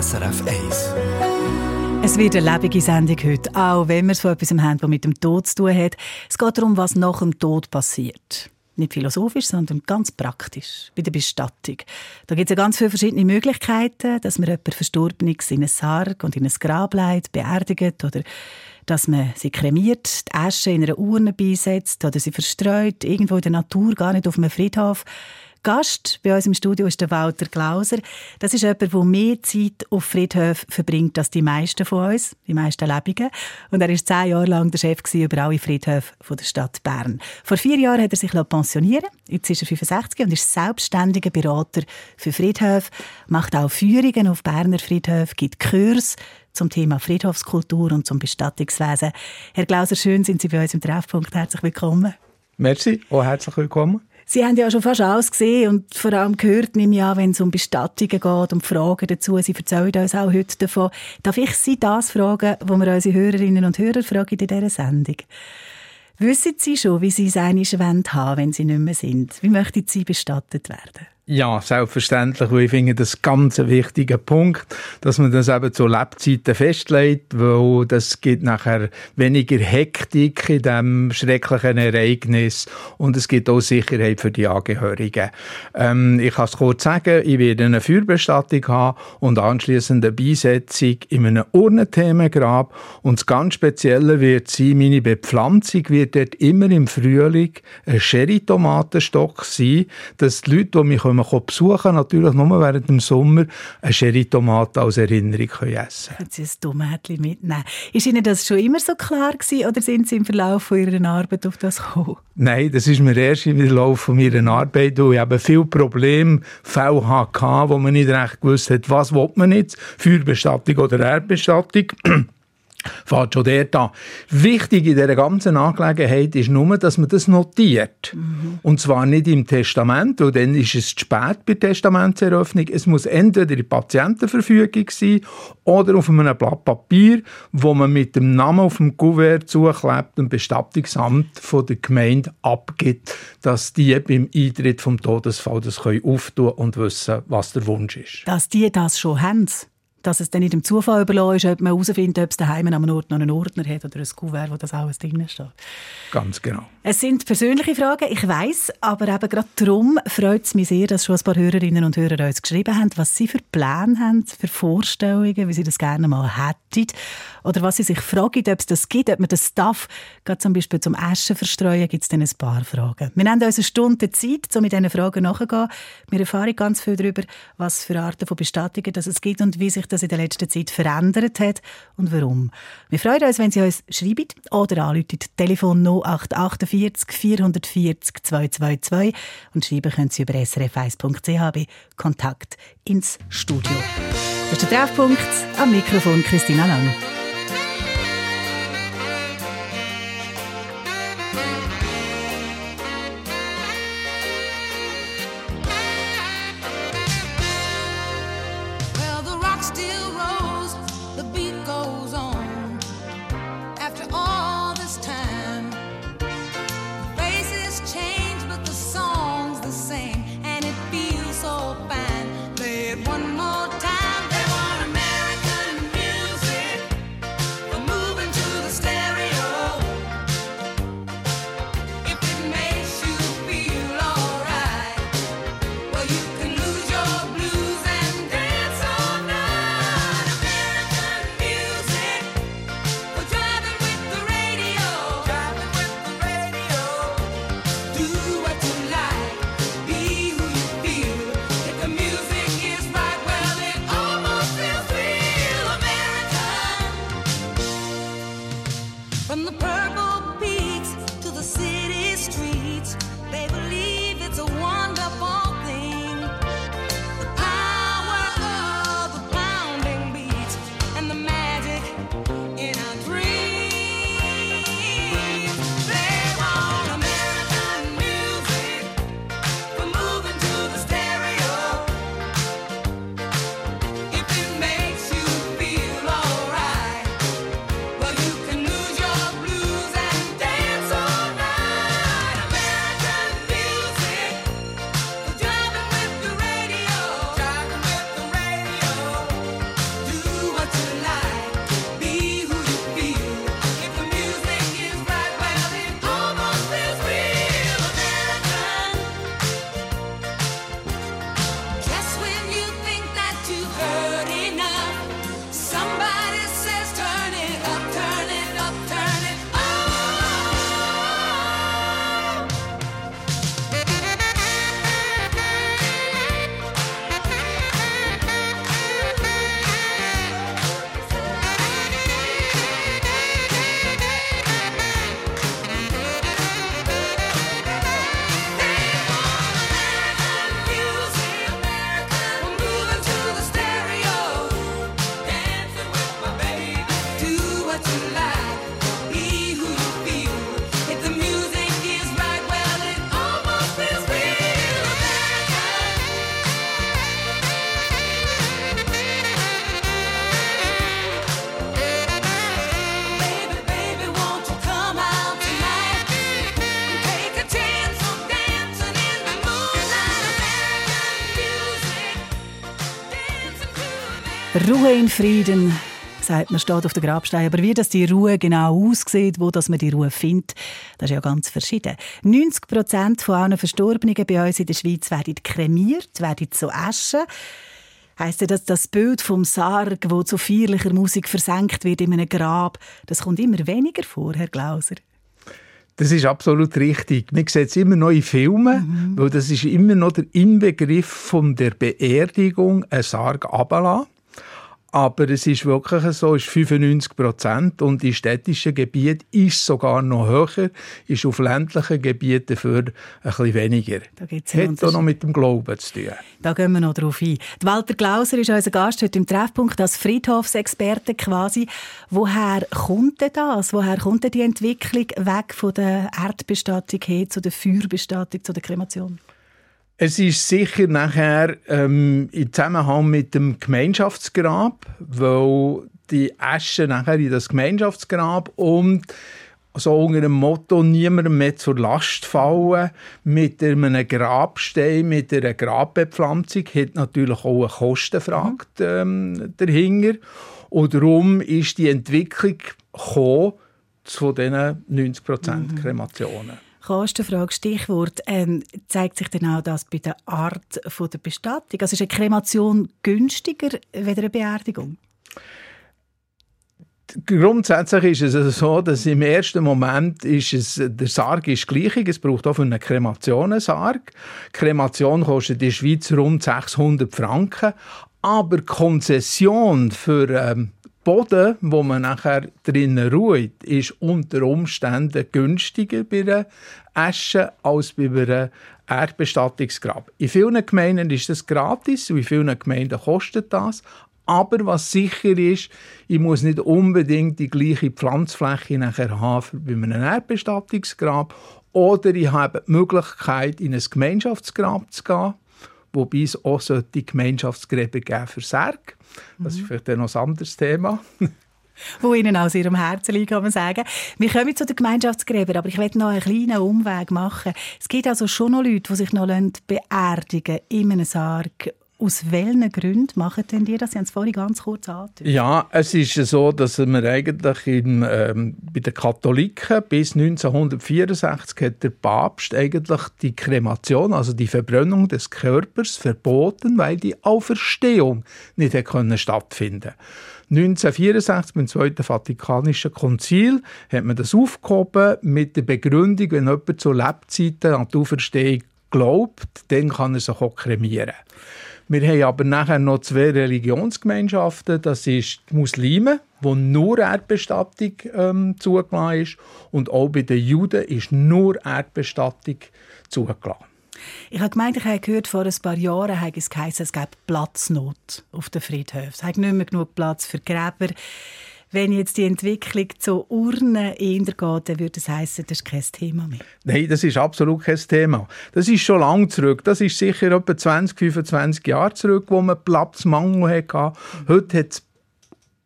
SRF 1. Es wird eine lebende Sendung heute, auch wenn wir so etwas haben, das mit dem Tod zu tun hat. Es geht darum, was nach dem Tod passiert. Nicht philosophisch, sondern ganz praktisch, bei der Bestattung. Da gibt es ja ganz viele verschiedene Möglichkeiten, dass man jemanden Verstorbenes in einen Sarg und in ein Grab leitet, beerdigt oder dass man sie kremiert, die Asche in einer Urne beisetzt oder sie verstreut, irgendwo in der Natur, gar nicht auf einem Friedhof. Gast bei uns im Studio ist der Walter Glauser. Das ist jemand, der mehr Zeit auf Friedhöfen verbringt als die meisten von uns, die meisten Lebenden. Und er war zehn Jahre lang der Chef über alle Friedhöfe der Stadt Bern. Vor vier Jahren hat er sich pensionieren Jetzt ist er 65 und ist selbstständiger Berater für Friedhöfe, macht auch Führungen auf Berner Friedhöfen, gibt Kurs zum Thema Friedhofskultur und zum Bestattungswesen. Herr Glauser, schön sind Sie bei uns im Treffpunkt. Herzlich willkommen. Merci, auch herzlich willkommen. Sie haben ja schon fast alles gesehen und vor allem gehört, nehme ich an, wenn es um Bestattungen geht und Fragen dazu. Sie erzählen uns auch heute davon. Darf ich Sie das fragen, wo wir unsere Hörerinnen und Hörer fragen in dieser Sendung? Wissen Sie schon, wie Sie es einmal haben wenn Sie nicht mehr sind? Wie möchten Sie bestattet werden? Ja, selbstverständlich, ich finde, das ist ganz ein wichtiger Punkt, dass man das eben zu Lebzeiten festlegt, weil das gibt nachher weniger Hektik in diesem schrecklichen Ereignis und es gibt auch Sicherheit für die Angehörigen. Ähm, ich kann es kurz sagen, ich werde eine Feuerbestattung haben und anschließend eine Beisetzung in einem Urnenthemengrab und das ganz Spezielle wird sein, meine Bepflanzung wird dort immer im Frühling ein Sherry-Tomatenstock sein, dass die Leute, die mich man besuchen natürlich nur während dem Sommer eine Sherry-Tomate als Erinnerung können essen können. Sie ein Tomatchen mitnehmen. Ist Ihnen das schon immer so klar gewesen oder sind Sie im Verlauf Ihrer Arbeit auf das gekommen? Nein, das ist mir erst im Verlauf meiner Arbeit, wo ich eben viele Probleme, hatte, wo man nicht recht gewusst hat, was will man jetzt, Feuerbestattung oder Erdbestattung fährt schon dort an. Wichtig in dieser ganzen Angelegenheit ist nur, dass man das notiert. Mhm. Und zwar nicht im Testament, weil dann ist es zu spät bei der Testamentseröffnung. Es muss entweder in Patientenverfügung sein oder auf einem Blatt Papier, wo man mit dem Namen auf dem Kuvert zuklebt und Bestattungsamt von der Gemeinde abgibt, dass die beim Eintritt vom Todesfall das können auftun und wissen, was der Wunsch ist. Dass die das schon haben? Dass es dann nicht dem Zufall überlassen ist, ob man herausfindet, ob es daheim an einem Ort noch einen Ordner hat oder ein Kuvert, wo das alles drin steht. Ganz genau. Es sind persönliche Fragen, ich weiß, aber eben gerade darum freut es mich sehr, dass schon ein paar Hörerinnen und Hörer uns geschrieben haben, was sie für Pläne haben, für Vorstellungen, wie sie das gerne mal hätten oder was sie sich fragen, ob es das gibt, ob man das darf. Gerade zum Beispiel zum Eschen verstreuen gibt es dann ein paar Fragen. Wir haben uns eine Stunde Zeit, um mit diesen Fragen nachzugehen. Wir erfahren ganz viel darüber, was für Arten von Bestattungen es gibt und wie sich das in der letzten Zeit verändert hat und warum. Wir freuen uns, wenn Sie uns schreiben oder anrufen. Telefon 0848 440 222 und schreiben können Sie über srf1.ch bei Kontakt ins Studio. Das ist der Treffpunkt am Mikrofon Christina Lang. still roll. Ruhe in Frieden, sagt man, steht auf der Grabstein. Aber wie das die Ruhe genau aussieht, wo dass man die Ruhe findet, das ist ja ganz verschieden. 90 Prozent von allen Verstorbenen bei uns in der Schweiz werden kremiert, werden zu Asche. Heißt ja, dass das Bild vom Sarg, wo zu feierlicher Musik versenkt wird in einem Grab, das kommt immer weniger vor, Herr Glauser. Das ist absolut richtig. Man sieht es immer noch in Filmen, mhm. weil das ist immer noch der Inbegriff von der Beerdigung, ein Sarg abzulassen. Aber es ist wirklich so, es ist 95 Prozent und in städtischen Gebieten ist es sogar noch höher, ist auf ländlichen Gebieten für ein bisschen weniger. Da gibt's Hat auch noch mit dem Glauben zu tun. Da gehen wir noch drauf ein. Die Walter Glauser ist unser Gast heute im Treffpunkt als Friedhofsexperte quasi. Woher kommt denn das? Woher kommt denn die Entwicklung weg von der Erdbestattung hin zu der Feuerbestattung, zu der Kremation? Es ist sicher nachher ähm, im Zusammenhang mit dem Gemeinschaftsgrab, weil die Asche nachher in das Gemeinschaftsgrab und so unter dem Motto niemandem mehr zur Last fallen mit einem Grabstein, mit einer Grabbepflanzung, hat natürlich auch eine Kostenfrage ähm, dahinter. Und darum ist die Entwicklung gekommen zu diesen 90% mhm. Kremationen. Kostenfrage, Stichwort, ähm, zeigt sich dann auch das bei der Art von der Bestattung? Also ist eine Kremation günstiger als eine Beerdigung? Grundsätzlich ist es so, dass im ersten Moment ist es, der Sarg ist gleich. Es braucht auch für eine Kremation einen Sarg. Kremation kostet in der Schweiz rund 600 Franken. Aber Konzession für ähm, Boden, wo man nachher drinnen ruht, ist unter Umständen günstiger bei einer Asche als bei einem Erdbestattungsgrab. In vielen Gemeinden ist das gratis und in vielen Gemeinden kostet das. Aber was sicher ist, ich muss nicht unbedingt die gleiche Pflanzfläche nachher haben wie bei einem Erdbestattungsgrab. Oder ich habe die Möglichkeit, in ein Gemeinschaftsgrab zu gehen wobei es auch die Gemeinschaftsgräber geben für Särge. Das ist mhm. vielleicht noch ein anderes Thema. wo Ihnen aus Ihrem Herzen liegt, kann man sagen. Wir kommen zu den Gemeinschaftsgräbern, aber ich werde noch einen kleinen Umweg machen. Es gibt also schon noch Leute, die sich noch beerdigen in einem Sarg aus welchen Gründen machen denn die das? Sie haben es vorhin ganz kurz angedeutet. Ja, es ist so, dass wir eigentlich in, ähm, bei den Katholiken bis 1964 hat der Papst eigentlich die Kremation, also die Verbrennung des Körpers verboten, weil die Auferstehung nicht hätte stattfinden 1964 beim Zweiten Vatikanischen Konzil hat man das aufgehoben mit der Begründung, wenn jemand zu Lebzeiten an die Auferstehung glaubt, dann kann er sich auch kremieren. Wir haben aber nachher noch zwei Religionsgemeinschaften. Das ist die Muslime, wo nur Erdbestattung ähm, zugelassen ist. Und auch bei den Juden ist nur Erdbestattung zugelassen. Ich habe gemeint, ich habe gehört, vor ein paar Jahren habe es geheißen, es gäbe Platznot auf den Friedhöfen. Es hat nicht mehr genug Platz für Gräber. Wenn jetzt die Entwicklung zu Urnen eher geht, dann würde das heißen, das ist kein Thema mehr. Nein, das ist absolut kein Thema. Das ist schon lange zurück. Das ist sicher etwa 20, 25 Jahre zurück, wo man Platzmangel hatte. Heute hat es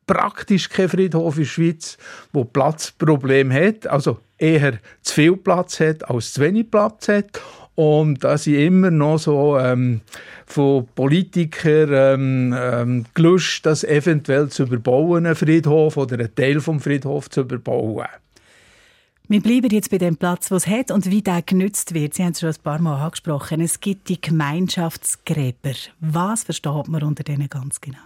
praktisch kein Friedhof in der Schweiz, wo Platzproblem hat, also eher zu viel Platz hat als zu wenig Platz hat. Und da sind immer noch so ähm, von Politikern ähm, ähm, gelöscht, das eventuell zu überbauen, einen Friedhof oder einen Teil vom Friedhof zu überbauen. Wir bleiben jetzt bei dem Platz, was es hat und wie der genützt wird. Sie haben es schon ein paar Mal angesprochen. Es gibt die Gemeinschaftsgräber. Was versteht man unter denen ganz genau?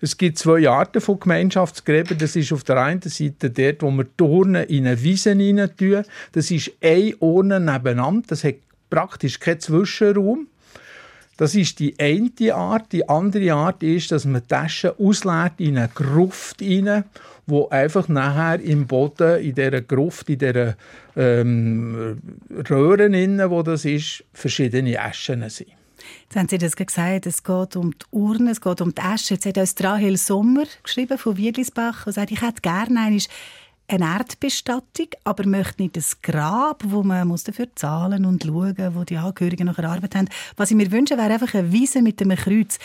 Es gibt zwei Arten von Gemeinschaftsgräbern. Das ist auf der einen Seite dort, wo wir Turnen in eine Wiese rein tun. Das ist ein Urne nebeneinander. Das hat praktisch keinen Zwischenraum. Das ist die eine Art. Die andere Art ist, dass man Taschen ausleert in eine Gruft rein, wo einfach nachher im Boden, in dieser Gruft, in dieser ähm, Röhren, innen, wo das ist, verschiedene Aschen sind. Jetzt haben Sie das gesagt, es geht um die Urne, es geht um die Asche. Jetzt hat uns Rahel Sommer geschrieben von Wiedlisbach und sagt, ich hätte gerne einmal eine Erdbestattung, aber möchte nicht ein Grab, wo man muss dafür zahlen und schauen, wo die Angehörigen noch Arbeit haben. Was ich mir wünsche, wäre einfach eine Wiese mit einem Kreuz.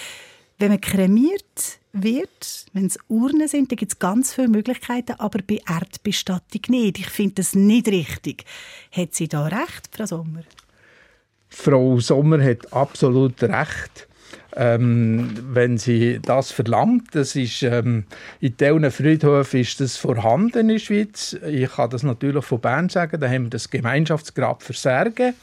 Wenn man kremiert wird, wenn es Urnen sind, dann gibt es ganz viele Möglichkeiten, aber bei Erdbestattung nicht. Ich finde das nicht richtig. Hat sie da recht, Frau Sommer? Frau Sommer hat absolut recht. Ähm, wenn sie das verlangt. Das ist, ähm, in diesen Friedhöfen ist das vorhanden in der Schweiz. Ich kann das natürlich von Bern sagen, da haben wir das Gemeinschaftsgrab für Särge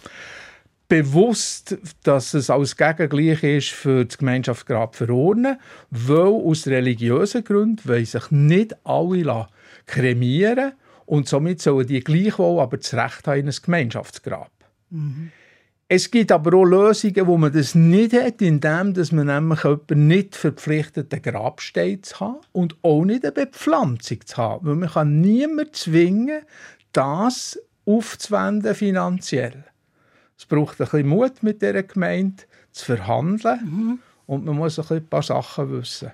bewusst, dass es als Gegengleich ist für das Gemeinschaftsgrab verordnen, weil aus religiösen Gründen weil sich nicht alle kremieren und somit sollen die gleichwohl aber das Recht haben in ein Gemeinschaftsgrab. Mhm. Es gibt aber auch Lösungen, wo man das nicht hat, indem dass man nämlich jemanden nicht verpflichtet, einen Grabstein zu haben und auch nicht eine Bepflanzung zu haben. Weil man kann niemanden zwingen, das aufzuwenden finanziell. Es braucht ein bisschen Mut mit dieser Gemeinde zu verhandeln mhm. und man muss ein, ein paar Sachen wissen.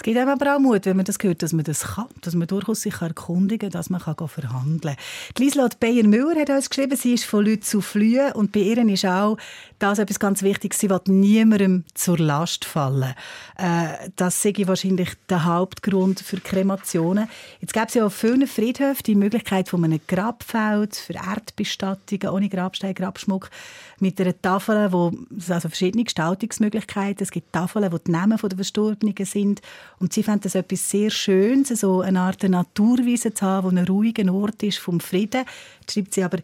Es gibt aber auch Mut, wenn man das hört, dass man das kann, dass man durchaus sich erkundigen kann, dass man kann verhandeln kann. Lieslot Beyer-Müller hat uns geschrieben, sie ist von Leuten zu fliehen und bei ihr ist auch das etwas ganz Wichtiges, sie will niemandem zur Last fallen. Äh, das sei wahrscheinlich der Hauptgrund für Kremationen. Jetzt gibt es ja auf vielen Friedhöfen die Möglichkeit von einem Grabfeld für Erdbestattungen ohne Grabstein, Grabschmuck mit einer Tafel, wo also verschiedene Gestaltungsmmöglichkeiten. Es gibt Tafeln, wo die Namen der Verstorbenen sind und sie fanden das etwas sehr Schönes, so eine Art Naturwiese zu haben, wo ein ruhiger Ort ist vom Frieden. Jetzt schreibt sie aber,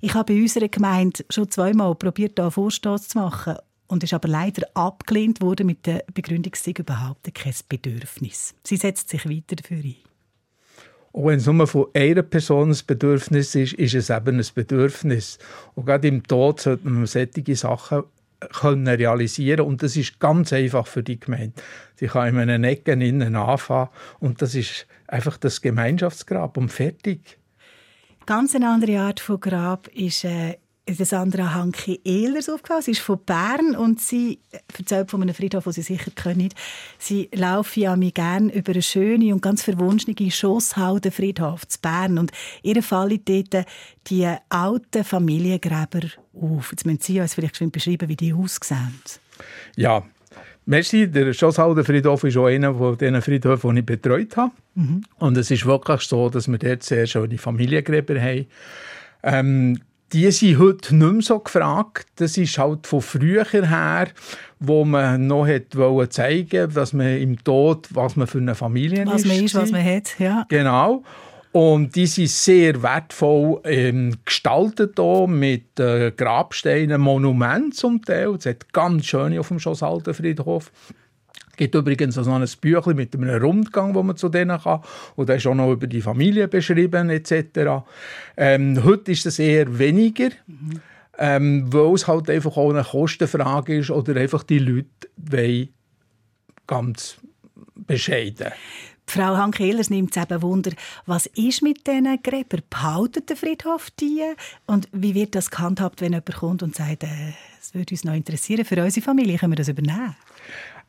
ich habe bei unserer Gemeinde schon zweimal probiert, da Vorstoß zu machen und ist aber leider abgelehnt worden mit der Begründung, es überhaupt kein Bedürfnis. Sie setzt sich weiter dafür ein. Auch wenn es nur von einer Person ein Bedürfnis ist, ist es eben ein Bedürfnis. Und gerade im Tod sollte man solche Sachen können realisieren und das ist ganz einfach für die Gemeinde. Sie kann in einer Ecke innen anfangen und das ist einfach das Gemeinschaftsgrab und fertig. Ganz eine andere Art von Grab ist äh, das andere Hanke Ehlers aufgefallen. Sie ist von Bern und sie erzählt von einem Friedhof, den Sie sicher kennen. Sie laufen ja mir gerne über eine schöne und ganz verwunschene Schosshalde Friedhof zu Bern und ihr fallen dort die alten Familiengräber auf. Jetzt müssen Sie uns vielleicht beschreiben, wie die aussehen. Ja, Merci, der Schosshalder Friedhof ist auch einer von den Friedhöfen, die ich betreut habe. Mhm. Und es ist wirklich so, dass wir dort sehr schöne Familiengräber haben. Ähm, die sind heute nicht mehr so gefragt. Das ist halt von früher her, wo man noch wollte zeigen, dass man im Tod, was man für eine Familie was ist. Was man ist, was man hat, ja. Genau. Und die sind sehr wertvoll ähm, gestaltet hier, mit äh, Grabsteinen, Monumenten zum Teil. Es hat ganz schöne auf dem Schossaltenfriedhof. Es gibt übrigens auch noch ein Büchlein mit einem Rundgang, wo man zu denen kann. Und da ist auch noch über die Familie beschrieben etc. Ähm, heute ist es eher weniger, mhm. ähm, weil es halt einfach auch eine Kostenfrage ist oder einfach die Leute wollen ganz bescheiden. Frau Hank-Ehlers nimmt es eben Wunder, was ist mit diesen Gräbern? Behaltet der Friedhof die? Und wie wird das gehandhabt, wenn jemand kommt und sagt, äh, es würde uns noch interessieren, für unsere Familie können wir das übernehmen?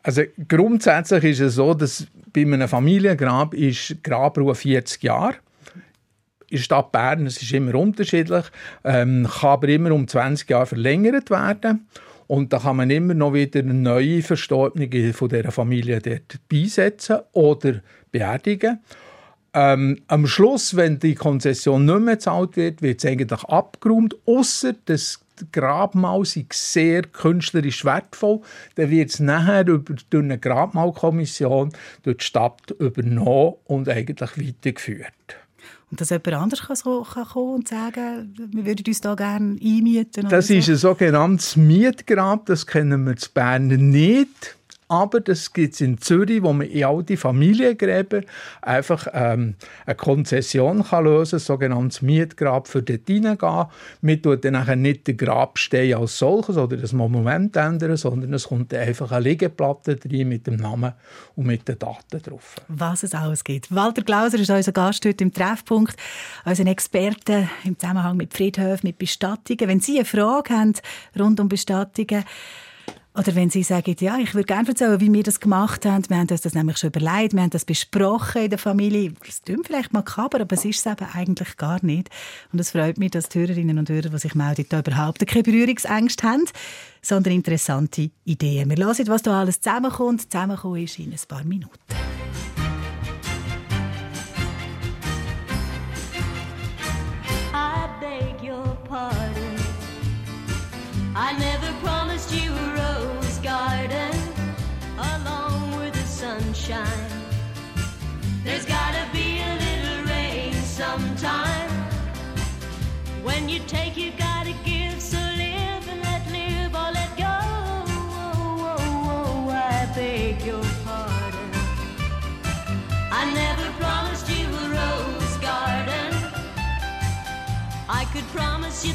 Also grundsätzlich ist es so, dass bei einem Familiengrab ist Grabruhe 40 Jahre. In der Stadt Bern es ist immer unterschiedlich, ähm, kann aber immer um 20 Jahre verlängert werden. Und da kann man immer noch wieder neue Verstorbene von dieser Familie dort beisetzen oder beerdigen. Ähm, am Schluss, wenn die Konzession nicht mehr gezahlt wird, wird es eigentlich abgeräumt, außer das Grabmal sei sehr künstlerisch wertvoll, dann wird es nachher über, durch eine Grabmalkommission durch die Stadt übernommen und eigentlich weitergeführt. Und dass jemand anders kann so, kann kommen und sagen, wir würden uns da gerne einmieten? Das ist ein sogenanntes Mietgrab, das kennen wir in Bern nicht. Aber das gibt es in Zürich, wo man in all die Familiengräber einfach ähm, eine Konzession kann lösen kann, ein sogenanntes Mietgrab für dort hineingehen. Man tut dann nicht den Grabstein als solches oder das Monument ändern, sondern es kommt einfach eine Liegeplatte rein mit dem Namen und mit den Daten drauf. Was es alles gibt. Walter Glauser ist unser Gast heute im Treffpunkt, unser Experte im Zusammenhang mit Friedhöfen, mit Bestattungen. Wenn Sie eine Frage haben rund um Bestattungen, oder wenn Sie sagen, ja, ich würde gerne erzählen, wie wir das gemacht haben. Wir haben uns das nämlich schon überlegt, wir haben das besprochen in der Familie. Das klingt vielleicht makaber, aber es ist es eben eigentlich gar nicht. Und es freut mich, dass die Hörerinnen und Hörer, die sich melden, da überhaupt keine Berührungsängste haben, sondern interessante Ideen. Wir hören, was da alles zusammenkommt. Zusammenkommen ist in ein paar Minuten. When you take, you gotta give. So live and let live or let go. I beg your pardon. I never promised you a rose garden. I could promise you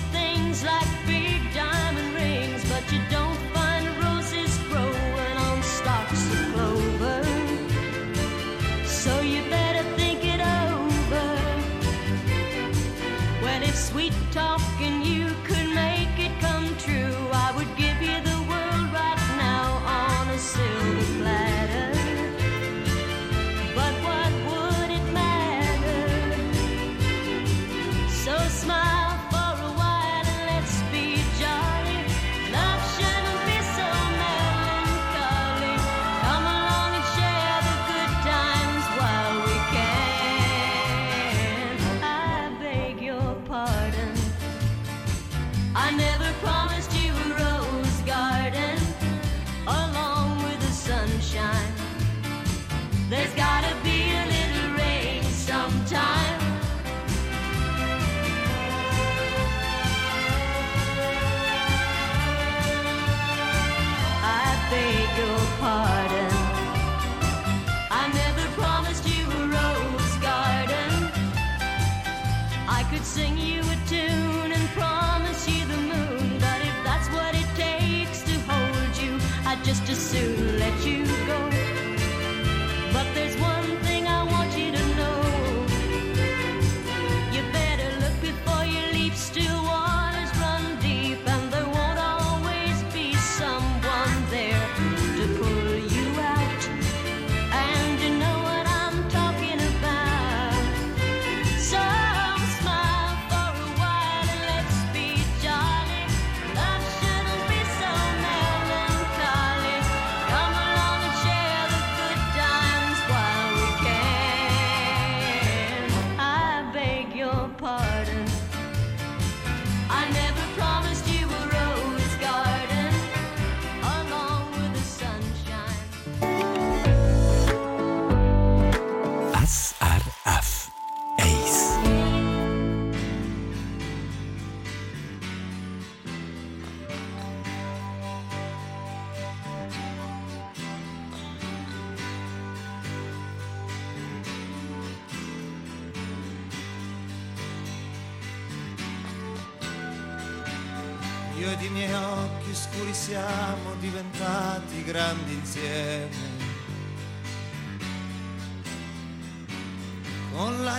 just as soon let you go.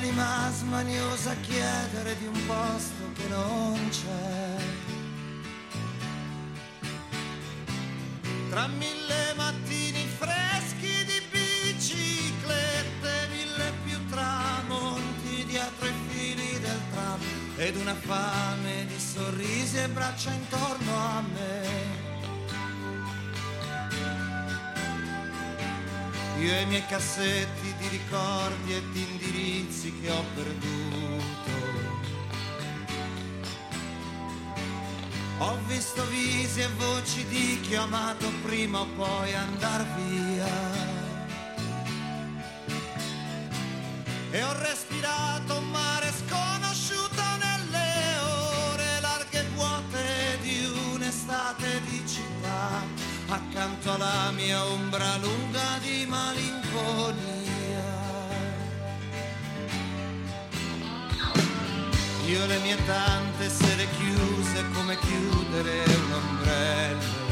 L'anima smaniosa chiedere di un posto che non c'è. Tra mille mattini freschi di biciclette, mille più tramonti dietro i fili del tram ed una fame di sorrisi e braccia intorno a me. Io e i miei cassetti ricordi e di indirizzi che ho perduto. Ho visto visi e voci di chi ho amato prima o poi andar via. E ho respirato un mare sconosciuto nelle ore larghe e vuote di un'estate di città, accanto alla mia ombra lunga di malinconia. Io le mie tante sere chiuse come chiudere un ombrello.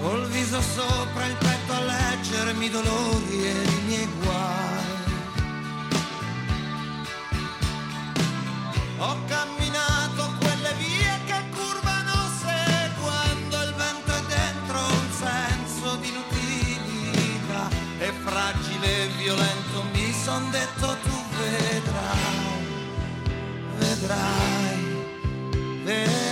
Col viso sopra il petto a leggermi i dolori e i miei guai. Ho camminato quelle vie che curvano seguendo il vento e dentro un senso di inutilità e fragile e violento mi son detto tu vedrai, vedrai, vedrai.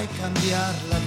mai cambiarla.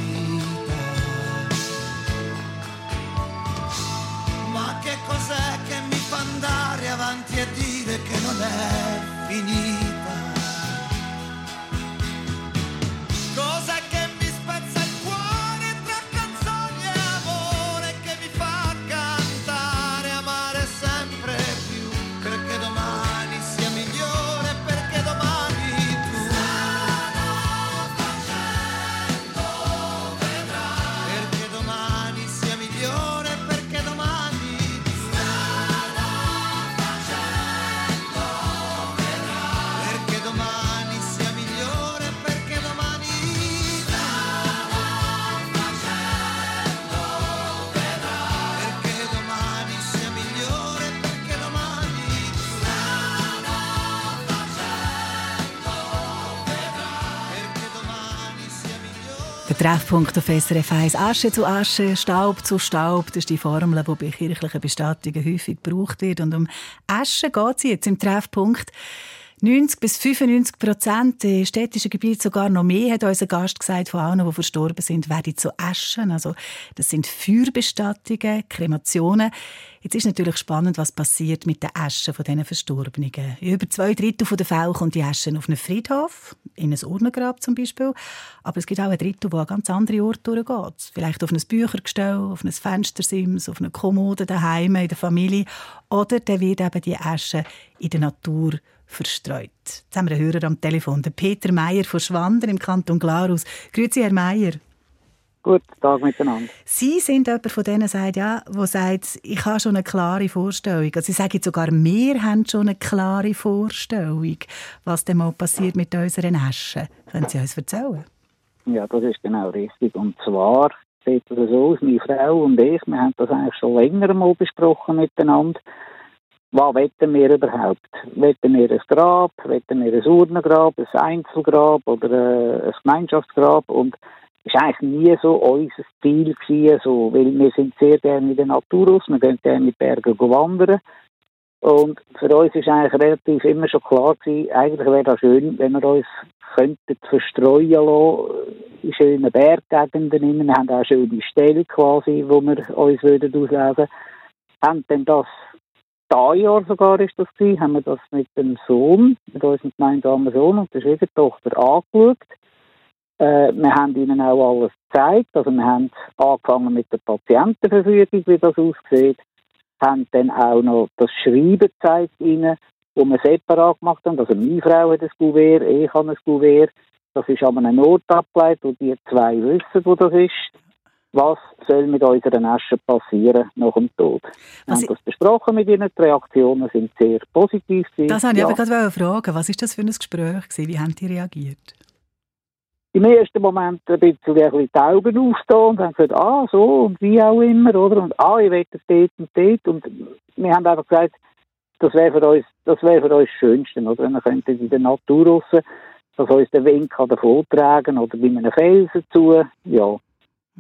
Migliore. Der Treffpunkt auf SRF 1 Asche zu Asche, Staub zu Staub, das ist die Formel, die bei kirchlichen Bestattungen häufig gebraucht wird. Und um Asche geht es jetzt im Treffpunkt. 90 bis 95 Prozent in städtischen Gebieten, sogar noch mehr, hat unser Gast gesagt, von allen, die verstorben sind, werden zu Aschen. Also, das sind Feuerbestattungen, Kremationen. Jetzt ist natürlich spannend, was passiert mit den Aschen von diesen Verstorbenen. Über zwei Drittel der Fälle kommt die Aschen auf einen Friedhof, in ein Urnengrab zum Beispiel. Aber es gibt auch ein Drittel, wo an ganz andere Orte durchgeht. Vielleicht auf ein Büchergestell, auf ein Fenstersims, auf eine Kommode daheim, in der Familie. Oder dann wird eben die Asche in der Natur verstreut. Jetzt haben wir einen Hörer am Telefon, den Peter Meier von Schwander im Kanton Glarus. Grüezi, Herr Meier. Guten Tag miteinander. Sie sind jemand von denen, sagt, ja, wo sagt, ich habe schon eine klare Vorstellung. Also Sie sagen sogar, wir haben schon eine klare Vorstellung, was denn mal passiert mit unseren Aschen. Können Sie uns erzählen? Ja, das ist genau richtig. Und zwar sieht es so aus, meine Frau und ich, wir haben das eigentlich schon länger mal besprochen miteinander. Was wetten wir überhaupt? Wetten wir ein Grab? Wetten wir ein Urnengrab, ein Einzelgrab oder äh, ein Gemeinschaftsgrab? Und war eigentlich nie so unser Ziel gewesen, so, weil wir sind sehr gerne in der Natur aus, wir gehen gerne in die Berge wandern. Und für uns ist eigentlich relativ immer schon klar gewesen, eigentlich wäre das schön, wenn wir uns könnten verstreuen lassen in schönen Berggegenden. Wir haben auch schöne Stellen quasi, wo wir uns würden auslesen Haben dann das, dieses Jahr sogar ist das gewesen, haben wir das mit dem Sohn, mit unserem gemeinsamen Sohn und der Schwiegertochter angeschaut. Äh, wir haben ihnen auch alles gezeigt. Also wir haben angefangen mit der Patientenverfügung, wie das aussieht. Haben dann auch noch das Schreiben gezeigt ihnen, wo wir separat gemacht haben. Also meine Frau hat ein Kuvert, ich habe ein Kuvert. Das ist an einem Ort abgeleitet, wo die zwei wissen, wo das ist. Was soll mit unseren Aschen passieren nach dem Tod? Wir haben das besprochen mit ihnen. Die Reaktionen sind sehr positiv. Das wollte ich Ja. aber gerade fragen. Was war das für ein Gespräch? gewesen? Wie haben die reagiert? im ersten Moment ein bisschen, ein bisschen die Augen aufstehen und haben gesagt, ah, so und wie auch immer, oder? Und ah, ich will das dort und dort. Und wir haben einfach gesagt, das wäre für uns, das wäre für uns das Schönste, oder? Wir könnten in der Natur raus, dass uns der Wind kann oder bei einem Felsen zu, ja.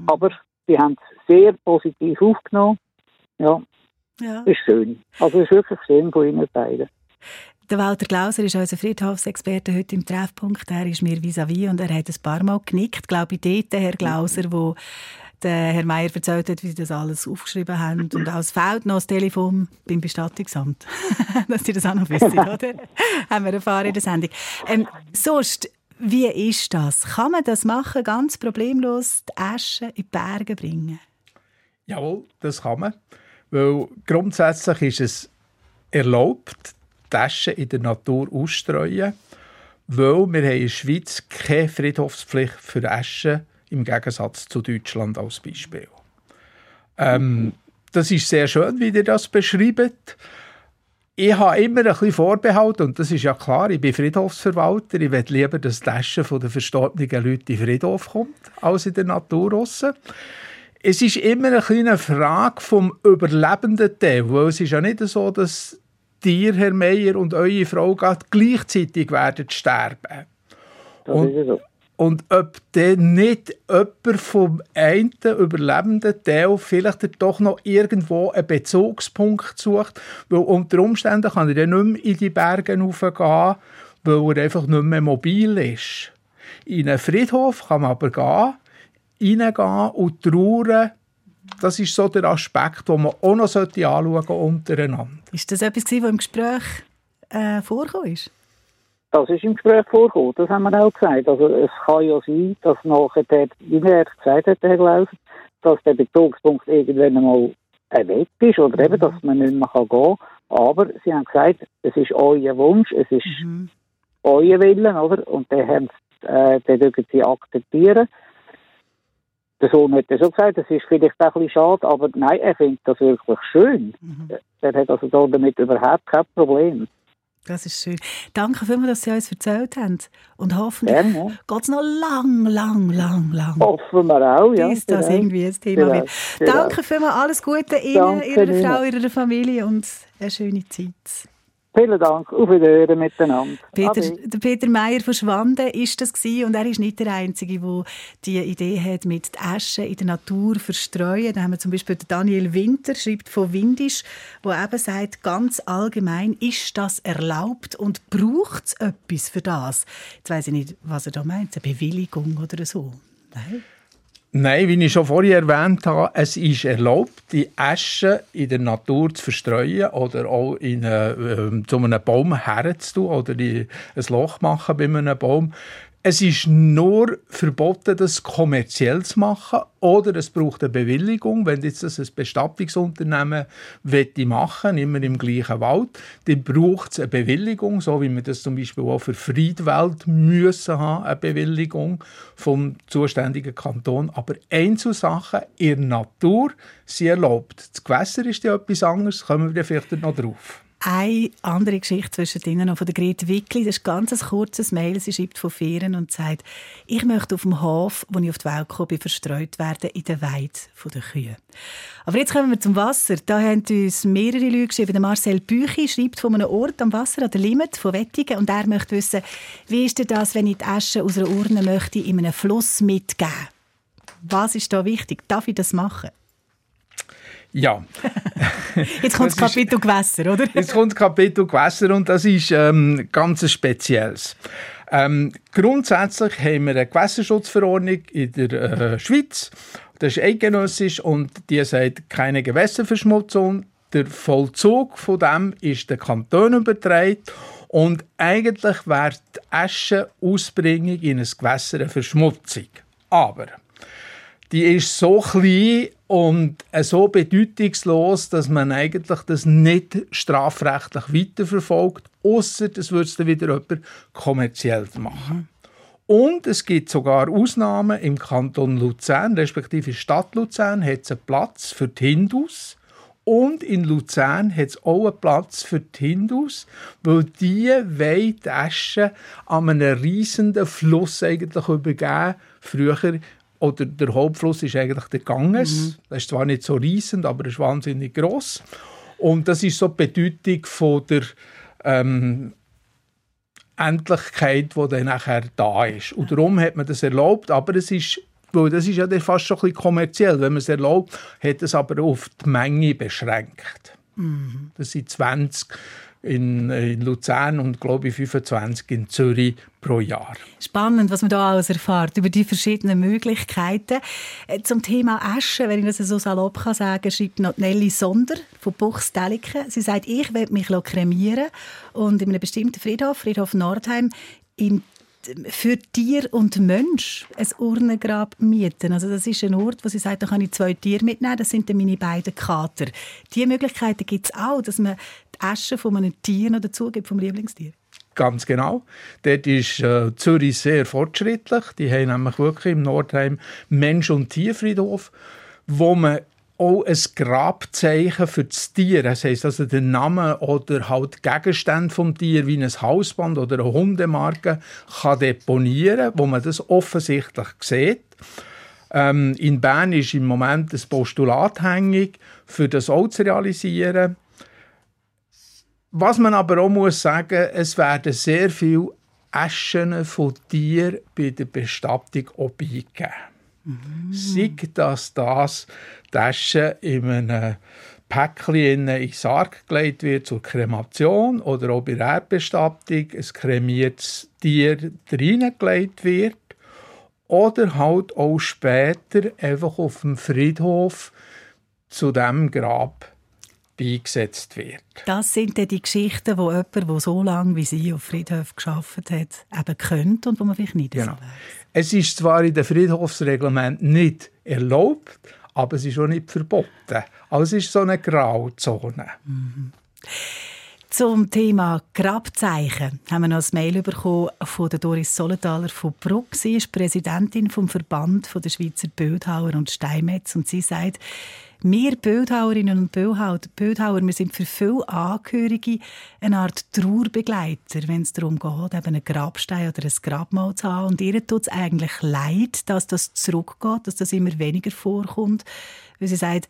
Aber die haben es sehr positiv aufgenommen. Ja, Ja. ist schön. Also ist wirklich schön von Ihnen beiden. Der Walter Glauser ist unser Friedhofsexperte heute im Treffpunkt. Er ist mir vis-à-vis und er hat ein paar Mal genickt, glaube ich, dort, der Herr Glauser, wo der Herr Meier erzählt hat, wie sie das alles aufgeschrieben haben. Und als fehlt noch das Telefon beim Bestattungsamt. Dass Sie das auch noch wissen, oder? haben wir erfahren in der Sendung. Ähm, sonst, wie ist das? Kann man das machen, ganz problemlos, die Asche in die Berge bringen? Jawohl, das kann man. Weil grundsätzlich ist es erlaubt, Taschen in der Natur auszustreuen, weil wir haben in der Schweiz keine Friedhofspflicht für Asche im Gegensatz zu Deutschland als Beispiel. Ähm, das ist sehr schön, wie ihr das beschreibt. Ich habe immer ein bisschen Vorbehalt, und das ist ja klar, ich bin Friedhofsverwalter. Ich will lieber, dass die Asche der verstorbenen Leute in den Friedhof kommt, als in der Natur draussen. Es ist immer eine kleine Frage vom überlebenden Teil, weil es ist ja nicht so, dass dir, Herr Meier, und eure Frau gerade gleichzeitig werden sterben. Das Und- ist so. Und ob dann nicht jemand vom einen überlebenden Teil vielleicht doch noch irgendwo einen Bezugspunkt sucht, weil unter Umständen kann er dann nicht mehr in die Berge raufgehen, weil er einfach nicht mehr mobil ist. In einen Friedhof kann man aber gehen, reingehen und trauern. Das ist so der Aspekt, den man auch noch anschauen sollte untereinander. Ist das etwas, was im Gespräch äh, ist? Das ist im Gespräch vorgekommen, das haben wir auch gesagt. Also es kann ja sein, dass nachher, der, wie er gesagt hat, Herr Glauser, dass der Bezugspunkt irgendwann einmal weg ist oder eben, dass man nicht mehr gehen kann. Aber sie haben gesagt, es ist euer Wunsch, es ist Mhm. euer Willen, oder? Und den, haben, sie, äh, den dürfen sie akzeptieren. Der Sohn hat ja schon gesagt, das ist vielleicht auch ein bisschen schade, aber nein, er findet das wirklich schön. Er hat also da damit überhaupt kein Problem. Das ist schön. Danke vielmals, dass Sie uns erzählt haben. Und hoffentlich Gerne, ja. geht es noch lang, lang, lang, lang. Hoffen wir auch, ja. bis das genau. irgendwie ein Thema Genau, wird. genau. Danke vielmals, alles Gute Ihnen, Danke Ihrer. Frau, Ihrer Familie und eine schöne Zeit. Vielen Dank, auf Wiederhören miteinander. Peter, der Peter Meier von Schwanden ist das gewesen, und er ist nicht der Einzige, der die Idee hat, mit Asche in der Natur verstreuen. Da haben wir zum Beispiel Daniel Winter, schreibt von Windisch, wo eben sagt, ganz allgemein ist das erlaubt und braucht es etwas für das? Jetzt weiss ich nicht, was er da meint, eine Bewilligung oder so. Nein. Nein, wie ich schon vorher erwähnt habe, es ist erlaubt, die Asche in der Natur zu verstreuen oder auch in eine, ähm, zu einem Baum herzutun oder in ein Loch machen bei einem Baum. Es ist nur verboten, das kommerziell zu machen oder es braucht eine Bewilligung. Wenn jetzt das ein Bestattungsunternehmen wette machen, immer im gleichen Wald, dann braucht es eine Bewilligung, so wie wir das zum Beispiel auch für Friedwald müssen haben, eine Bewilligung vom zuständigen Kanton. Aber Einzelsachen in der Natur sind erlaubt. Das Gewässer ist ja etwas anderes, kommen wir vielleicht noch drauf. Eine andere Geschichte zwischen denen noch von der Grete Wickli. Das ist ganz ein kurzes Mail. Sie schreibt von Ferien und sagt, ich möchte auf dem Hof, wo ich auf die Welt gekommen bin, verstreut werden in der Weide der Kühe. Aber jetzt kommen wir zum Wasser. Da haben uns mehrere Leute geschrieben. Marcel Büchi schreibt von einem Ort am Wasser, an der Limit von Wettigen. Und er möchte wissen, wie ist denn das, wenn ich die Asche aus einer Urne möchte in einem Fluss mitgeben? Was ist da wichtig? Darf ich das machen? Ja, Jetzt kommt das, Kapitel Gewässer, oder? Jetzt kommt das Kapitel Gewässer und das ist ähm, ganz spezielles. Ähm, grundsätzlich haben wir eine Gewässerschutzverordnung in der äh, Schweiz. Das ist eidgenössisch und die sagt keine Gewässerverschmutzung. Der Vollzug von dem ist der Kanton übertragen und eigentlich wäre die Aschenausbringung in ein Gewässer eine Verschmutzung. Aber die ist so klein und äh, so bedeutungslos, dass man eigentlich das nicht strafrechtlich weiterverfolgt, außer das würde es dann wieder jemand kommerziell machen. Und es gibt sogar Ausnahmen im Kanton Luzern, respektive Stadt Luzern, hat es einen Platz für die Hindus. Und in Luzern hat es auch einen Platz für die Hindus, weil die wollen die Asche an einem riesenden Fluss eigentlich übergeben. Früher, oder der Hauptfluss ist eigentlich der Ganges. Das ist zwar nicht so riesend, aber es ist wahnsinnig groß. Und das ist so die Bedeutung von der ähm, Endlichkeit, die dann nachher da ist. Und darum hat man das erlaubt, aber es ist weil das ist ja dann fast schon ein bisschen kommerziell. Wenn man es erlaubt, hat es aber auf die Menge beschränkt. Das sind 20 in, in Luzern und glaube ich 25 in Zürich pro Jahr. Spannend, was man da alles erfährt über die verschiedenen Möglichkeiten. Äh, Zum Thema Asche, wenn ich das so salopp kann sagen, schreibt noch Nelly Sonder von Buchsdeliken. Sie sagt, ich will mich kremieren und in einem bestimmten Friedhof, Friedhof Nordheim, im für Tier und Mensch ein Urnengrab mieten. Also das ist ein Ort, wo sie sagt, da kann ich zwei Tiere mitnehmen, das sind dann meine beiden Kater. Diese Möglichkeiten gibt es auch, dass man die Asche von einem Tier noch dazu gibt, vom Lieblingstier. Ganz genau. Dort ist äh, Zürich sehr fortschrittlich. Die haben nämlich wirklich im Nordheim Mensch- und Tierfriedhof, wo man auch ein Grabzeichen für das Tier, das heisst also den Namen oder halt Gegenstände vom Tier wie ein Hausband oder eine Hundemarke kann deponieren, wo man das offensichtlich sieht. Ähm, in Bern ist im Moment das Postulat hängig, für das auch zu realisieren. Was man aber auch muss sagen, es werden sehr viele Aschen von Tieren bei der Bestattung auch beigegeben. Sei das, dass die Asche in einem Päckchen in den Sarg gelegt wird zur Kremation oder auch bei der Erdbestattung ein kremiertes Tier reingelegt wird oder halt auch später einfach auf dem Friedhof zu dem Grab beigesetzt wird. Das sind dann die Geschichten, die jemand, der so lange wie Sie auf Friedhof geschafft hat, eben könnte und wo man vielleicht nicht Genau. weiss. Es ist zwar in den Friedhofsreglementen nicht erlaubt, aber es ist auch nicht verboten. Also es ist so eine Grauzone. Zum Thema Grabzeichen haben wir noch ein Mail bekommen von Doris Solenthaler von Bruck. Sie ist Präsidentin vom Verband der Schweizer Bildhauer und Steinmetz und sie sagt, wir Bildhauerinnen und Bildhauer, Bildhauer wir sind für viele Angehörige eine Art Trauerbegleiter, wenn es darum geht, eben einen Grabstein oder ein Grabmal zu haben. Und ihr tut es eigentlich leid, dass das zurückgeht, dass das immer weniger vorkommt. Weil sie sagt,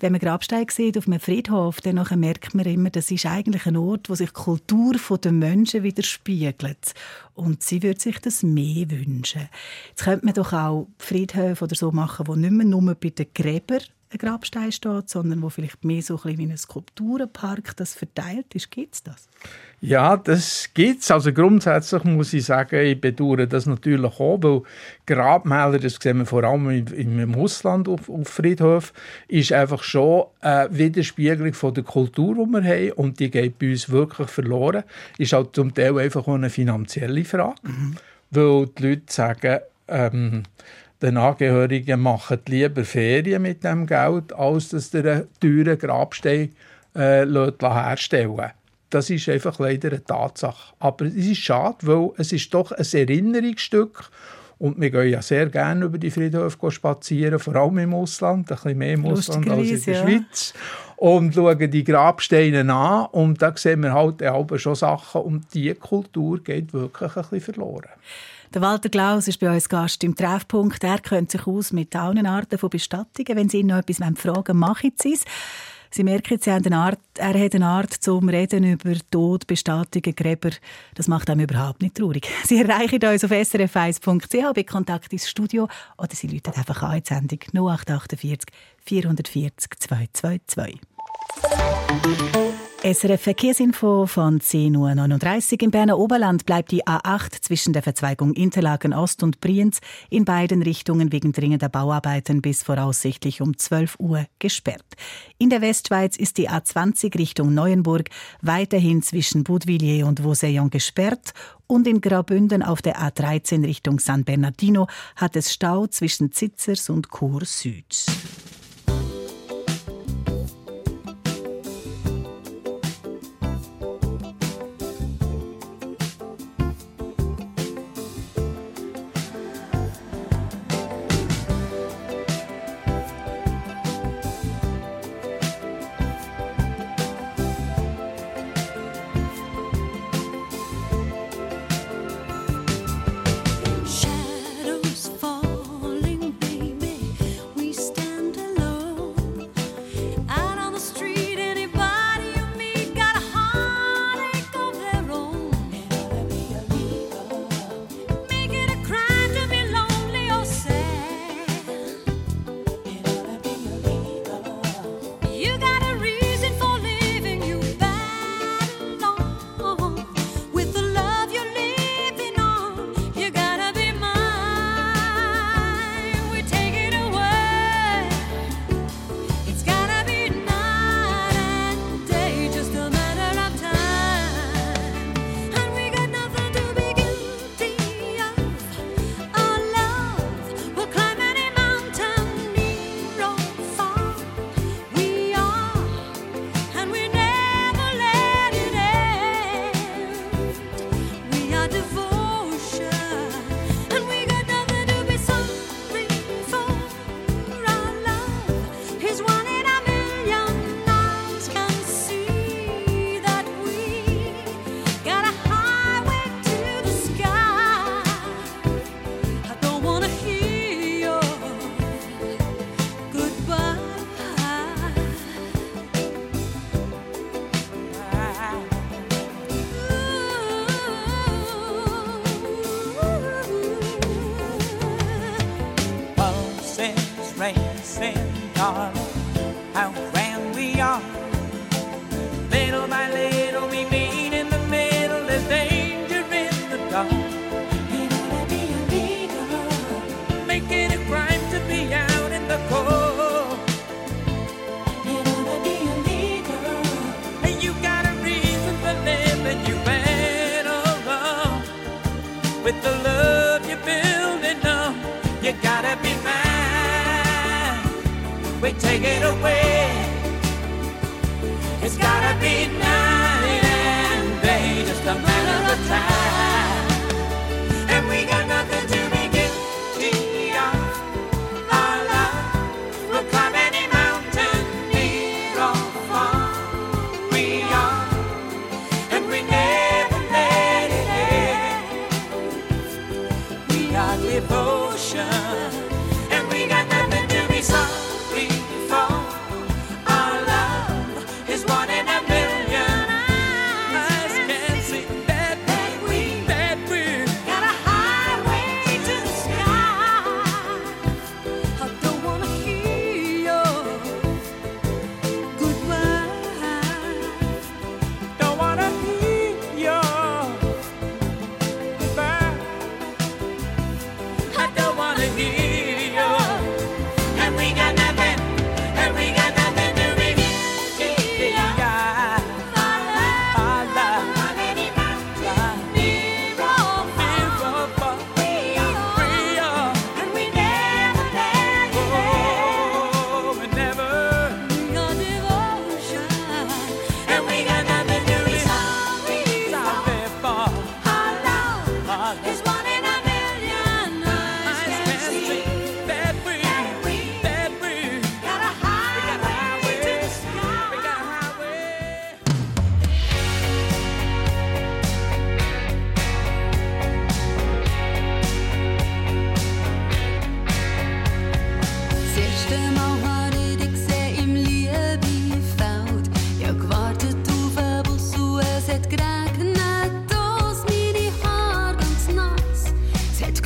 wenn man Grabsteine sieht auf einem Friedhof, dann merkt man immer, das ist eigentlich ein Ort, wo sich die Kultur der Menschen widerspiegelt. Und sie würde sich das mehr wünschen. Jetzt könnte man doch auch Friedhöfe oder so machen, wo nicht mehr nur bei den Gräbern ein Grabstein steht, sondern wo vielleicht mehr so ein bisschen wie ein Skulpturenpark das verteilt ist. Gibt es das? Ja, das gibt's. Also grundsätzlich muss ich sagen, ich bedauere das natürlich auch, weil Grabmäler, das sehen wir vor allem im, Ausland auf, auf Friedhof, ist einfach schon eine Widerspiegelung von der Kultur, die wir haben und die geht bei uns wirklich verloren. Ist halt zum Teil einfach auch eine finanzielle Frage, weil die Leute sagen, ähm, den Angehörigen machen lieber Ferien mit dem Geld, als dass sie einen teuren Grabstein äh, herstellen Das ist einfach leider eine Tatsache. Aber es ist schade, weil es ist doch ein Erinnerungsstück und wir gehen ja sehr gerne über die Friedhöfe spazieren, vor allem im Ausland, ein bisschen mehr im Ausland als in der ja. Schweiz. Und schauen die Grabsteine an und da sehen wir halt auch schon Sachen und diese Kultur geht wirklich ein bisschen verloren. Der Walter Klaus ist bei uns Gast im Treffpunkt. Er kennt sich aus mit allen Arten von Bestattungen. Wenn Sie ihn noch etwas fragen wollen, machen Sie es. Sie merken, Sie eine Art, er hat eine Art zum Reden über Tod, Bestattungen, Gräber. Das macht einem überhaupt nicht traurig. Sie erreichen uns auf srf1.ch bei Kontakt ins Studio oder Sie rufen einfach an in die Sendung 0848 440 222. SRF Verkehrsinfo von 10.39 Uhr. Im Berner Oberland bleibt die A8 zwischen der Verzweigung Interlaken Ost und Brienz in beiden Richtungen wegen dringender Bauarbeiten bis voraussichtlich um 12 Uhr gesperrt. In der Westschweiz ist die A20 Richtung Neuenburg weiterhin zwischen Boudvilliers und Vauseillon gesperrt und in Graubünden auf der A13 Richtung San Bernardino hat es Stau zwischen Zitzers und Chur Süd. Nass. Es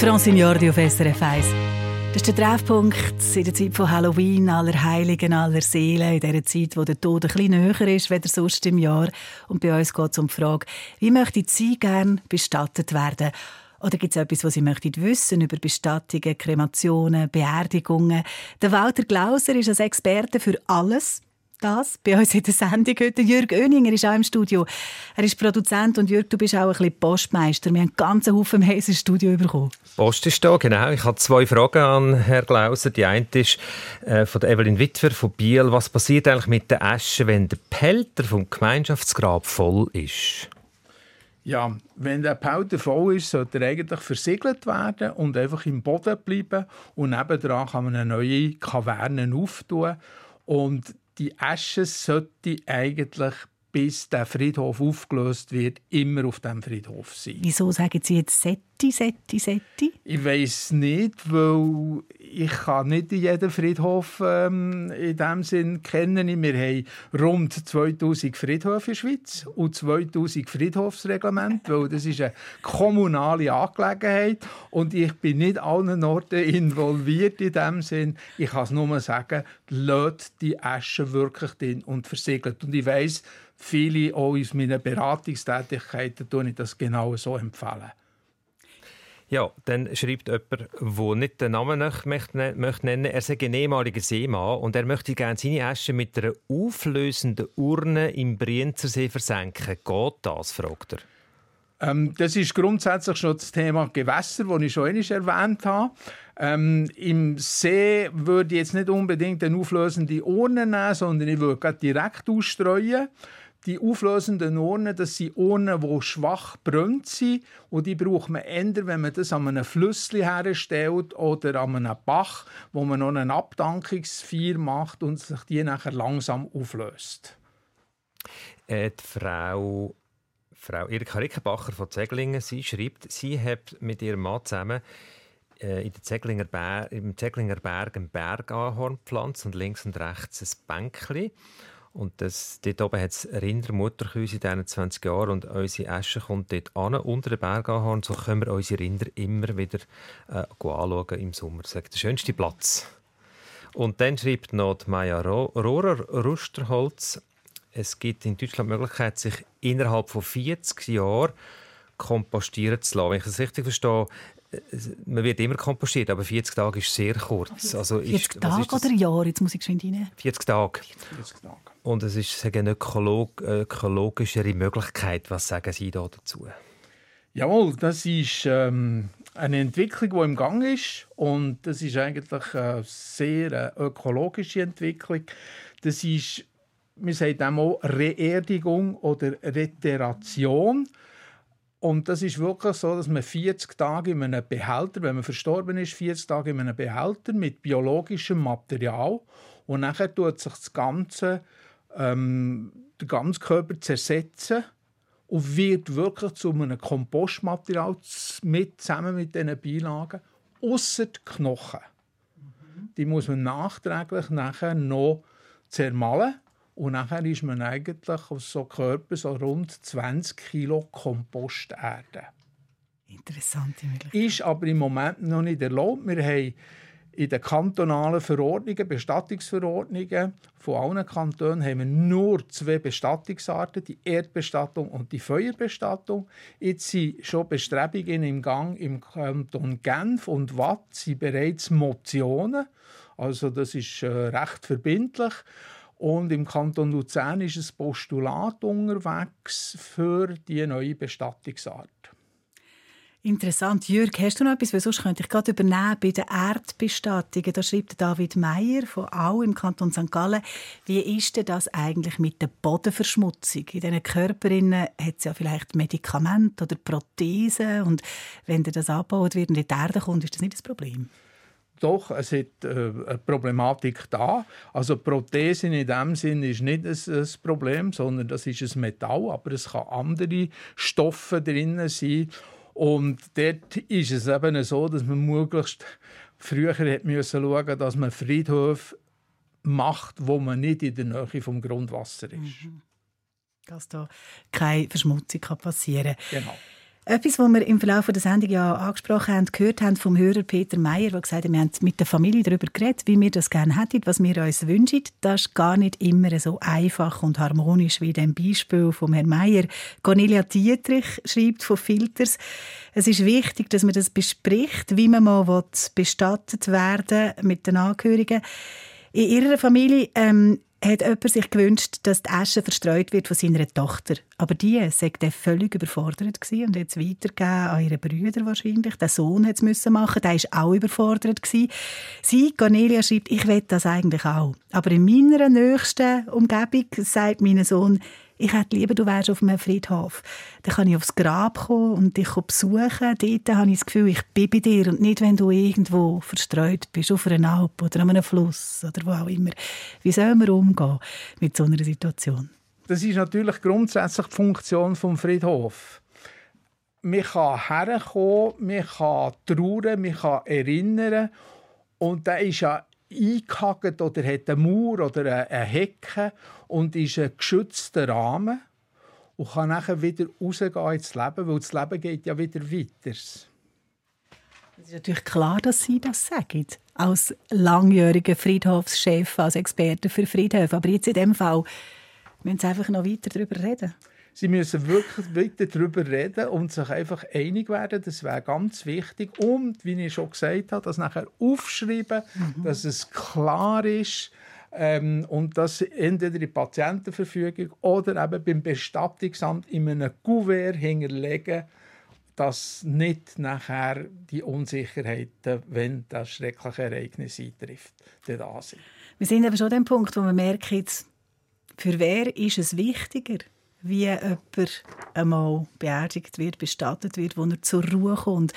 Francine Jordi auf SRF 1. Das ist der Treffpunkt in der Zeit von Halloween, aller Heiligen, aller Seelen, in dieser Zeit, wo der Tod ein bisschen näher ist als sonst im Jahr. Und bei uns geht es um die Frage, wie möchten Sie gerne bestattet werden? Oder gibt es etwas, was Sie möchten wissen über Bestattungen, Kremationen, Beerdigungen? Der Walter Glauser ist als Experte für alles das bei uns in der Sendung heute. Jürg Oeninger ist auch im Studio. Er ist Produzent und Jürg, du bist auch ein bisschen Postmeister. Wir haben einen ganzen Haufen Mails ins Studio bekommen. Post ist da, genau. Ich habe zwei Fragen an Herrn Glauser. Die eine ist äh, von der Evelyn Witwer von Biel. Was passiert eigentlich mit der Asche, wenn der Pelter vom Gemeinschaftsgrab voll ist? Ja, wenn der Pelter voll ist, sollte er eigentlich versiegelt werden und einfach im Boden bleiben. Und nebendran kann man eine neue Kaverne auftun. Und die Asche sollte eigentlich, bis der Friedhof aufgelöst wird, immer auf dem Friedhof sein. Wieso sagen Sie jetzt Setti, Setti, Setti? Ich weiß nicht, weil ich kann nicht jeden Friedhof ähm, in dem Sinn kennen. Wir haben rund 2000 Friedhöfe in der Schweiz und 2000 Friedhofsreglemente, weil das ist eine kommunale Angelegenheit und ich bin nicht an allen Orten involviert in dem Sinn. Ich kann es nur sagen, lasst die Asche wirklich drin und versiegelt. Und ich weiß, viele auch aus meinen Beratungstätigkeiten tun ich das genau so empfehlen. Ja, dann schreibt jemand, der nicht den Namen möchte, möchte nennen er sei ein ehemaliger Seemann und er möchte gerne seine Asche mit einer auflösenden Urne im Brienzersee versenken. Geht das, fragt er. Ähm, das ist grundsätzlich schon das Thema Gewässer, das ich schon einmal erwähnt habe. Ähm, Im See würde ich jetzt nicht unbedingt eine auflösende Urne nehmen, sondern ich würde direkt ausstreuen. Die auflösenden Urnen, das sind Urnen, die schwach brennt sind. Und die braucht man eher, wenn man das an einem Flüssli herstellt oder an einem Bach, wo man noch eine Abdankungsfeier macht und sich die nachher langsam auflöst. Äh, die Frau, Frau Erika Rickenbacher von Zeglingen, sie schreibt, sie hat mit ihrem Mann zusammen äh, in der Zeglinger im Zeglinger Berg einen Bergahorn gepflanzt und links und rechts ein Bänkchen. Und das, dort oben hat es Rindermutterkühe in diesen 20 Jahren und unsere Asche kommt dort an, unter den Bergahorn. So können wir unsere Rinder immer wieder äh, anschauen im Sommer. Das ist der schönste Platz. Und dann schreibt noch die Maya Rohrer Rusterholz, es gibt in Deutschland die Möglichkeit, sich innerhalb von 40 Jahren kompostieren zu lassen. Wenn ich das richtig verstehe, äh, man wird immer kompostiert, aber 40 Tage ist sehr kurz. Also 40 ist, was Tage ist oder Jahre? Jetzt muss ich geschwind rein. 40 Tage. 40 Tage. Und es ist eine ökolog ökologischere Möglichkeit. Was sagen Sie da dazu? Jawohl, das ist ähm, eine Entwicklung, die im Gang ist und das ist eigentlich eine sehr äh, ökologische Entwicklung. Das ist, wir sagen auch Reerdigung oder Reteration. Und das ist wirklich so, dass man 40 Tage in einem Behälter, wenn man verstorben ist, 40 Tage in einem Behälter mit biologischem Material und nachher tut sich das Ganze, ähm, der ganze Körper zersetzen und wird wirklich zu einem Kompostmaterial mit, zusammen mit diesen Beilagen, ausser die Knochen. Die muss man nachträglich nachher noch zermahlen und nachher ist man eigentlich aus so Körper so rund 20 Kilo Komposterde. Interessante Möglichkeit. Ist aber im Moment noch nicht erlaubt. Wir haben in den kantonalen Verordnungen, Bestattungsverordnungen von allen Kantonen haben wir nur zwei Bestattungsarten, die Erdbestattung und die Feuerbestattung. Jetzt sind schon Bestrebungen im Gang im Kanton Genf und Watt sind bereits Motionen. Also das ist äh, recht verbindlich. Und im Kanton Luzern ist ein Postulat unterwegs für die neue Bestattungsart. Interessant. Jürg, hast du noch etwas? Weil sonst könnte ich gerade übernehmen bei den Erdbestattungen. Da schreibt David Meyer von Au im Kanton St. Gallen. Wie ist denn das eigentlich mit der Bodenverschmutzung? In diesen Körperinnen hat es ja vielleicht Medikamente oder Prothesen. Und wenn das abgebaut wird und in die Erde kommt, ist das nicht das Problem? Doch, es hat äh, eine Problematik da. Also Prothesen in dem Sinn ist nicht ein, ein Problem, sondern das ist ein Metall, aber es kann andere Stoffe drin sein. Und dort ist es eben so, dass man möglichst früher hat müssen schauen, dass man Friedhöfe macht, wo man nicht in der Nähe vom Grundwasser ist. Dass da keine Verschmutzung kann passieren Genau. Etwas, was wir im Verlauf der Sendung ja angesprochen haben, gehört haben vom Hörer Peter Meyer, der gesagt hat, wir haben mit der Familie darüber geredet, wie wir das gerne hätten, was wir uns wünschen. Das ist gar nicht immer so einfach und harmonisch wie dem Beispiel vom Herrn Meyer. Cornelia Dietrich schreibt von Filters, es ist wichtig, dass man das bespricht, wie man mal bestattet werden mit den Angehörigen. In ihrer Familie ähm, hat jemand sich gewünscht, dass die Asche verstreut wird von seiner Tochter. Aber die sei dann völlig überfordert gewesen und es weitergegeben an ihre Brüder wahrscheinlich. Der Sohn hat es müssen machen, der ist auch überfordert gewesen. Sie, Cornelia, schreibt, ich will das eigentlich auch. Aber in meiner nächsten Umgebung sagt mein Sohn, ich hätte lieber, du wärst auf einem Friedhof. Dann kann ich aufs Grab kommen und dich besuchen. Dort habe ich das Gefühl, ich bin bei dir und nicht, wenn du irgendwo verstreut bist, auf einer Alp oder an einem Fluss oder wo auch immer. Wie sollen wir umgehen mit so einer Situation? Das ist natürlich grundsätzlich die Funktion vom Friedhof. Man kann herkommen, man kann trauern, man kann erinnern und da ist ja eingehakt oder hat eine Mauer oder eine Hecke und ist ein geschützter Rahmen und kann nachher wieder rausgehen ins Leben, weil das Leben geht ja wieder weiter. Es ist natürlich klar, dass Sie das sagen, als langjähriger Friedhofschef, als Experte für Friedhöfe. Aber jetzt in dem Fall müssen Sie einfach noch weiter darüber reden. Sie müssen wirklich weiter darüber reden und sich einfach einig werden. Das wäre ganz wichtig. Und, wie ich schon gesagt habe, das nachher aufschreiben, mhm. dass es klar ist, ähm, und das entweder in Patientenverfügung oder eben beim Bestattungsamt in einem Kuvert hinterlegen, dass nicht nachher die Unsicherheiten, wenn das schreckliche Ereignis eintrifft, da sind. Wir sind aber schon an dem Punkt, wo wir merken, für wer ist es wichtiger, wie jemand einmal beerdigt wird, bestattet wird, wo er zur Ruhe kommt.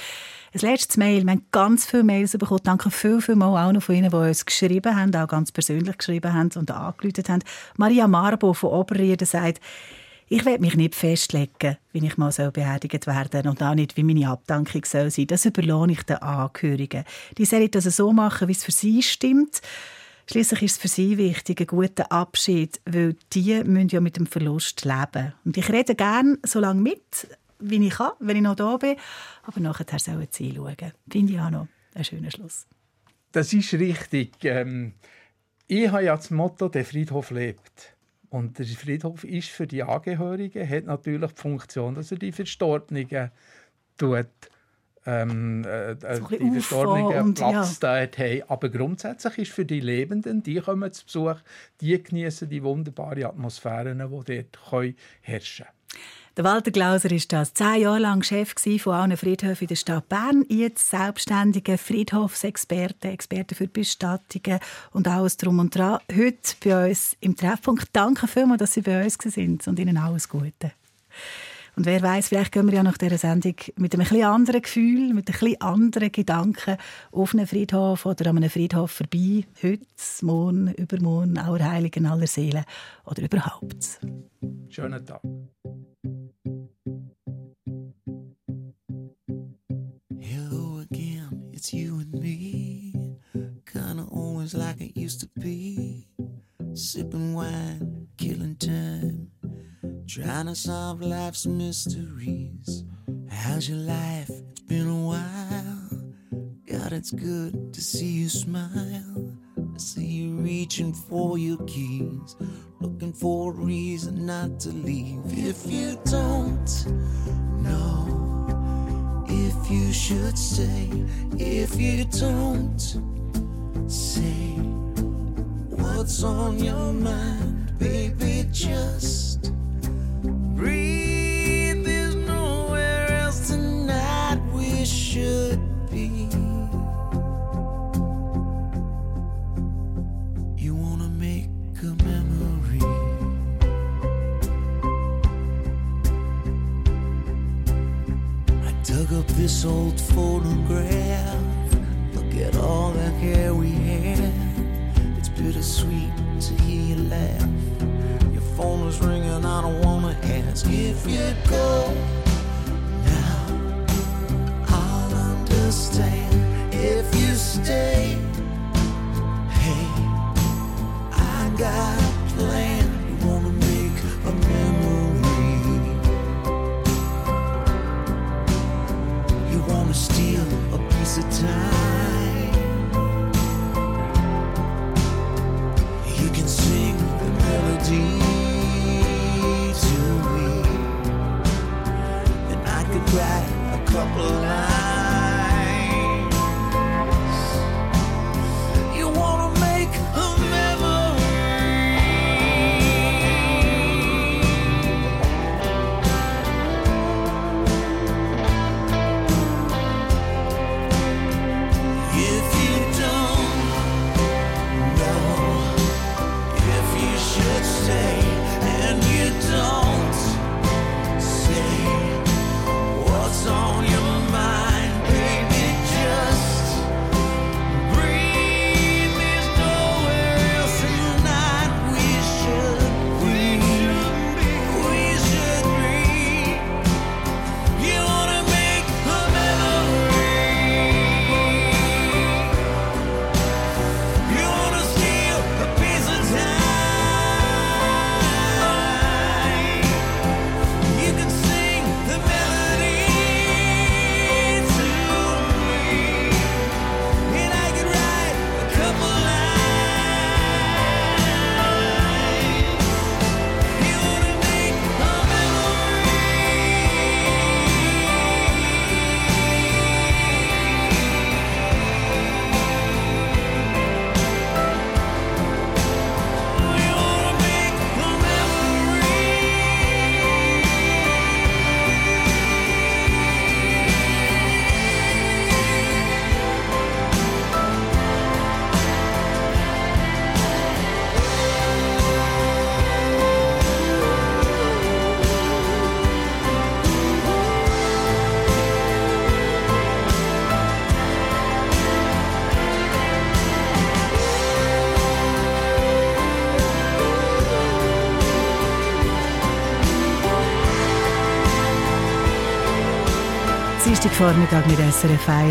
Ein letztes Mail, wir haben ganz viele Mails bekommen. Danke viel, viel mal auch noch von Ihnen, die uns geschrieben haben, auch ganz persönlich geschrieben haben und angerufen haben. Maria Marbo von Oberrieden sagt, ich werde mich nicht festlegen, wie ich mal beerdigt werden soll und auch nicht, wie meine Abdankung soll sein. Das überlohne ich den Angehörigen. Die sollen das so machen, wie es für sie stimmt. Schließlich ist es für sie wichtig, einen guten Abschied, weil die müssen ja mit dem Verlust leben. Und ich rede gerne so lange mit, wie ich kann, wenn ich noch da bin. Aber nachher sollen sie einschauen. Finde ich auch noch einen schönen Schluss. Das ist richtig. Ähm, ich habe ja das Motto, der Friedhof lebt. Und der Friedhof ist für die Angehörigen, hat natürlich die Funktion, dass er die Verstorbenen tut ähm, äh, so die Verstorbenen Platz ja. dort haben. Aber grundsätzlich ist für die Lebenden, die kommen zu Besuch, die genießen die wunderbaren Atmosphären, die dort herrschen können. Der Walter Glauser war das zehn Jahre lang Chef von allen Friedhöfen in der Stadt Bern. Jetzt selbstständiger Friedhofsexperte, Experte für Bestattungen und alles drum und dran. Heute bei uns im Treffpunkt. Danke vielmals, dass Sie bei uns sind und Ihnen alles Gute. Und wer weiß, vielleicht gehen wir ja nach dieser Sendung mit einem etwas anderen Gefühl, mit einem etwas anderen Gedanken auf einen Friedhof oder an einem Friedhof vorbei. Heute, morgen, übermorgen, aller Heiligen, aller Seelen oder überhaupt. Schönen Tag. Hello again, it's you and me. Kinda always like it used to be. Sipping wine, killing time. Trying to solve life's mysteries. How's your life? It's been a while. God, it's good to see you smile. I see you reaching for your keys, looking for a reason not to leave. If you don't know if you should stay, if you don't say what's on your mind, baby, just breathe. There's nowhere else tonight we should be. You wanna make a memory. I dug up this old photograph. Look at all the hair we had. It's bittersweet to hear you laugh. Your phone was ringing, I don't wanna if you go. Dienstagvormittag mit SRF 1.